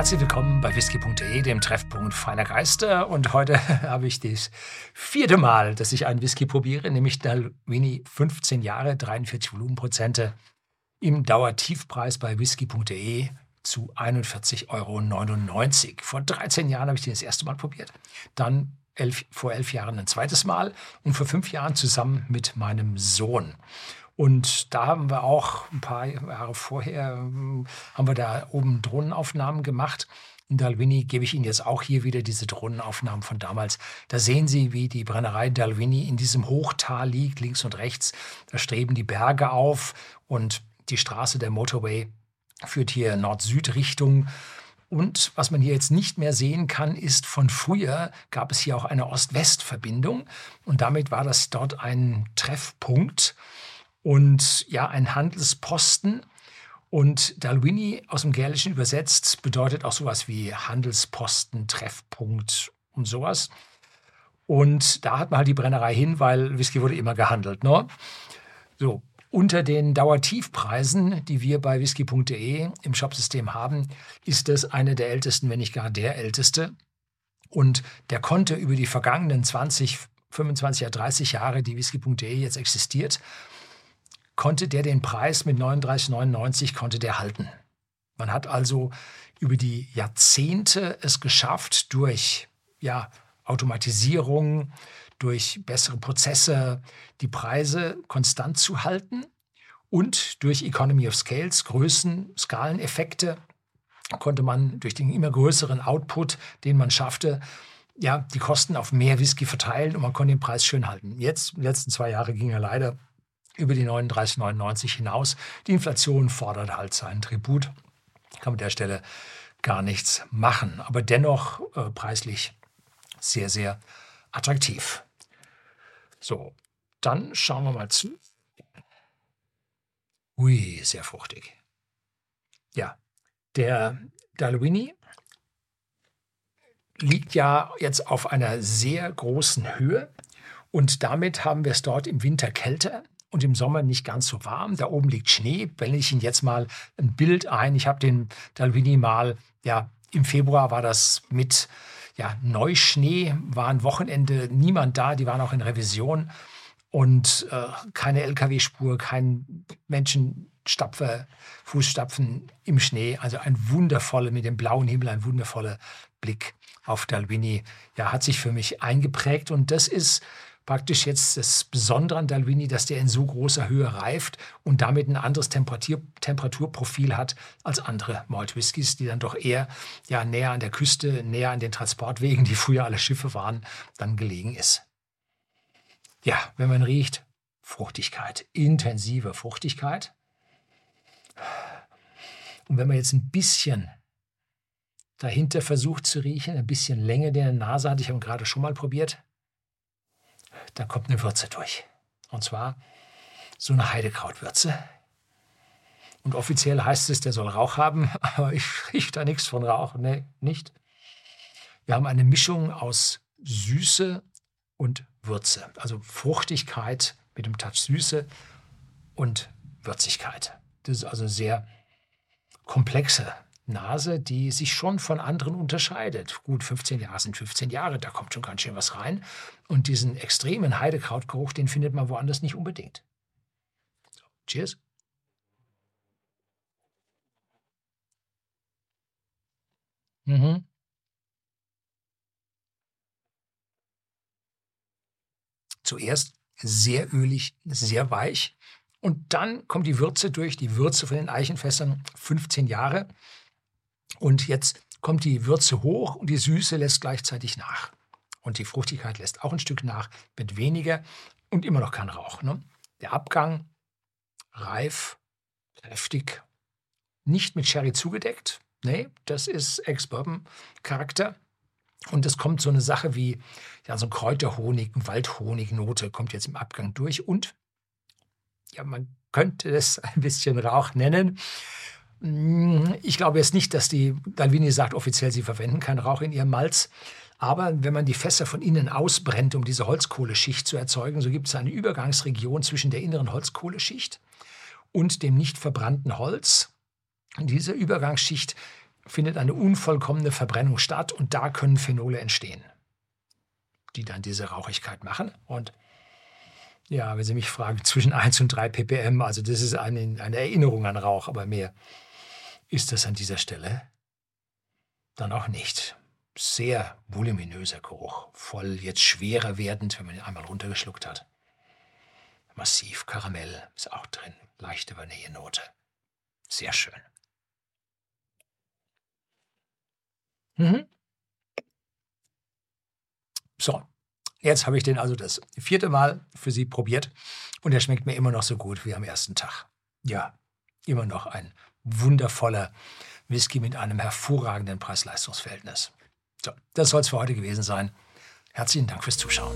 Herzlich willkommen bei whisky.de, dem Treffpunkt feiner Geister. Und heute habe ich das vierte Mal, dass ich einen Whisky probiere, nämlich Dalwini 15 Jahre, 43 Volumenprozente im Dauertiefpreis bei whisky.de zu 41,99 Euro. Vor 13 Jahren habe ich den das erste Mal probiert. Dann elf, vor elf Jahren ein zweites Mal und vor fünf Jahren zusammen mit meinem Sohn. Und da haben wir auch ein paar Jahre vorher, haben wir da oben Drohnenaufnahmen gemacht. In Dalwini gebe ich Ihnen jetzt auch hier wieder diese Drohnenaufnahmen von damals. Da sehen Sie, wie die Brennerei Dalwini in diesem Hochtal liegt, links und rechts. Da streben die Berge auf und die Straße der Motorway führt hier Nord-Süd-Richtung. Und was man hier jetzt nicht mehr sehen kann, ist, von früher gab es hier auch eine Ost-West-Verbindung. Und damit war das dort ein Treffpunkt und ja, ein Handelsposten. Und Dalwini aus dem Gälischen übersetzt bedeutet auch sowas wie Handelsposten, Treffpunkt und sowas. Und da hat man halt die Brennerei hin, weil Whisky wurde immer gehandelt. Ne? So, unter den Dauertiefpreisen, die wir bei whisky.de im Shopsystem haben, ist das eine der ältesten, wenn nicht gar der älteste. Und der konnte über die vergangenen 20, 25, 30 Jahre, die whisky.de jetzt existiert, konnte der den Preis mit 39,99 konnte der halten. Man hat also über die Jahrzehnte es geschafft, durch ja, Automatisierung, durch bessere Prozesse die Preise konstant zu halten und durch Economy of Scales, Größen, Skaleneffekte konnte man durch den immer größeren Output, den man schaffte, ja, die Kosten auf mehr Whisky verteilen und man konnte den Preis schön halten. Jetzt, die letzten zwei Jahre ging er leider über die 39,99 hinaus. Die Inflation fordert halt seinen Tribut. Kann man an der Stelle gar nichts machen, aber dennoch äh, preislich sehr, sehr attraktiv. So, dann schauen wir mal zu. Ui, sehr fruchtig. Ja, der Dalwini liegt ja jetzt auf einer sehr großen Höhe und damit haben wir es dort im Winter kälter und im Sommer nicht ganz so warm. Da oben liegt Schnee. Blende ich Ihnen jetzt mal ein Bild ein. Ich habe den Dalwini mal, ja, im Februar war das mit ja, Neuschnee, war ein Wochenende niemand da, die waren auch in Revision und äh, keine Lkw-Spur, kein Menschenstapfer, Fußstapfen im Schnee. Also ein wundervoller, mit dem blauen Himmel, ein wundervoller Blick auf Dalwini. Ja, hat sich für mich eingeprägt und das ist praktisch jetzt das Besondere an Dalwini, dass der in so großer Höhe reift und damit ein anderes Temperatur, Temperaturprofil hat als andere Malt Whiskys, die dann doch eher ja, näher an der Küste, näher an den Transportwegen, die früher alle Schiffe waren, dann gelegen ist. Ja, wenn man riecht, Fruchtigkeit, intensive Fruchtigkeit. Und wenn man jetzt ein bisschen dahinter versucht zu riechen, ein bisschen Länge der Nase hatte ich gerade schon mal probiert, da kommt eine Würze durch. Und zwar so eine Heidekrautwürze. Und offiziell heißt es, der soll Rauch haben, aber ich rieche da nichts von Rauch, nee, nicht. Wir haben eine Mischung aus Süße und Würze, also Fruchtigkeit mit dem Touch Süße und Würzigkeit. Das ist also sehr komplexe Nase, die sich schon von anderen unterscheidet. Gut, 15 Jahre sind 15 Jahre, da kommt schon ganz schön was rein. Und diesen extremen Heidekrautgeruch, den findet man woanders nicht unbedingt. So, cheers. Mhm. Zuerst sehr ölig, sehr weich. Und dann kommt die Würze durch, die Würze von den Eichenfässern, 15 Jahre. Und jetzt kommt die Würze hoch und die Süße lässt gleichzeitig nach. Und die Fruchtigkeit lässt auch ein Stück nach, wird weniger und immer noch kein Rauch. Ne? Der Abgang reif, kräftig, nicht mit Sherry zugedeckt. Nee, das ist Ex-Bourbon-Charakter. Und es kommt so eine Sache wie ja, so ein Kräuterhonig, Waldhonignote kommt jetzt im Abgang durch. Und ja, man könnte es ein bisschen Rauch nennen. Mm, ich glaube jetzt nicht, dass die Dalvini sagt offiziell, sie verwenden keinen Rauch in ihrem Malz. Aber wenn man die Fässer von innen ausbrennt, um diese Holzkohleschicht zu erzeugen, so gibt es eine Übergangsregion zwischen der inneren Holzkohleschicht und dem nicht verbrannten Holz. Und diese Übergangsschicht findet eine unvollkommene Verbrennung statt und da können Phenole entstehen, die dann diese Rauchigkeit machen. Und ja, wenn Sie mich fragen, zwischen 1 und 3 ppm, also das ist eine, eine Erinnerung an Rauch, aber mehr ist das an dieser Stelle dann auch nicht. Sehr voluminöser Geruch, voll jetzt schwerer werdend, wenn man ihn einmal runtergeschluckt hat. Massiv Karamell ist auch drin, leichte Vanillenote. Sehr schön. Mhm. So, jetzt habe ich den also das vierte Mal für Sie probiert und er schmeckt mir immer noch so gut wie am ersten Tag. Ja, immer noch ein wundervoller Whisky mit einem hervorragenden Preis-Leistungs-Verhältnis. So, das soll es für heute gewesen sein. Herzlichen Dank fürs Zuschauen.